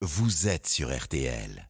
vous êtes sur RTL.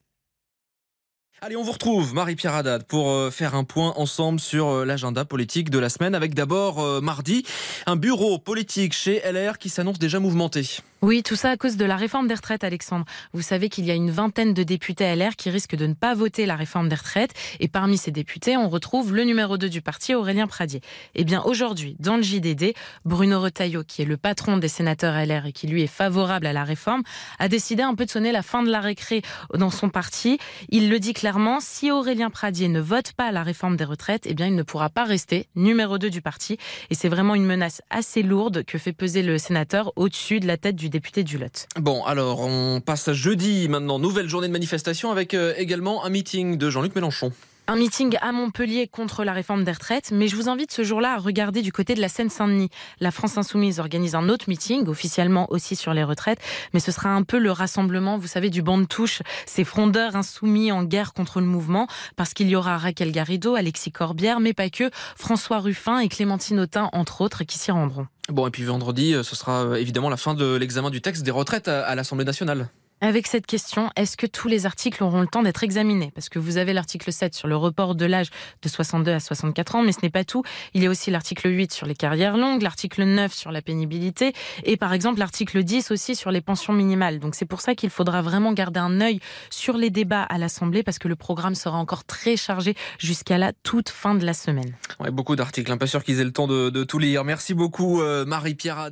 Allez, on vous retrouve, Marie-Pierre Haddad, pour euh, faire un point ensemble sur euh, l'agenda politique de la semaine, avec d'abord euh, mardi, un bureau politique chez LR qui s'annonce déjà mouvementé. Oui, tout ça à cause de la réforme des retraites, Alexandre. Vous savez qu'il y a une vingtaine de députés LR qui risquent de ne pas voter la réforme des retraites. Et parmi ces députés, on retrouve le numéro 2 du parti, Aurélien Pradier. Eh bien, aujourd'hui, dans le JDD, Bruno Retailleau, qui est le patron des sénateurs LR et qui lui est favorable à la réforme, a décidé un peu de sonner la fin de la récré dans son parti. Il le dit clairement, si Aurélien Pradier ne vote pas la réforme des retraites, eh bien, il ne pourra pas rester numéro 2 du parti. Et c'est vraiment une menace assez lourde que fait peser le sénateur au-dessus de la tête du député du Lot. Bon, alors on passe à jeudi maintenant, nouvelle journée de manifestation avec euh, également un meeting de Jean-Luc Mélenchon. Un meeting à Montpellier contre la réforme des retraites, mais je vous invite ce jour-là à regarder du côté de la Seine-Saint-Denis. La France Insoumise organise un autre meeting, officiellement aussi sur les retraites, mais ce sera un peu le rassemblement, vous savez, du banc de touche, ces frondeurs insoumis en guerre contre le mouvement, parce qu'il y aura Raquel Garrido, Alexis Corbière, mais pas que, François Ruffin et Clémentine Autain, entre autres, qui s'y rendront. Bon, et puis vendredi, euh, ce sera euh, évidemment la fin de l'examen du texte des retraites à, à l'Assemblée nationale. Avec cette question, est-ce que tous les articles auront le temps d'être examinés? Parce que vous avez l'article 7 sur le report de l'âge de 62 à 64 ans, mais ce n'est pas tout. Il y a aussi l'article 8 sur les carrières longues, l'article 9 sur la pénibilité, et par exemple l'article 10 aussi sur les pensions minimales. Donc c'est pour ça qu'il faudra vraiment garder un œil sur les débats à l'Assemblée, parce que le programme sera encore très chargé jusqu'à la toute fin de la semaine. Ouais, beaucoup d'articles, hein, pas sûr qu'ils aient le temps de, tout lire. Merci beaucoup euh, Marie-Pierre.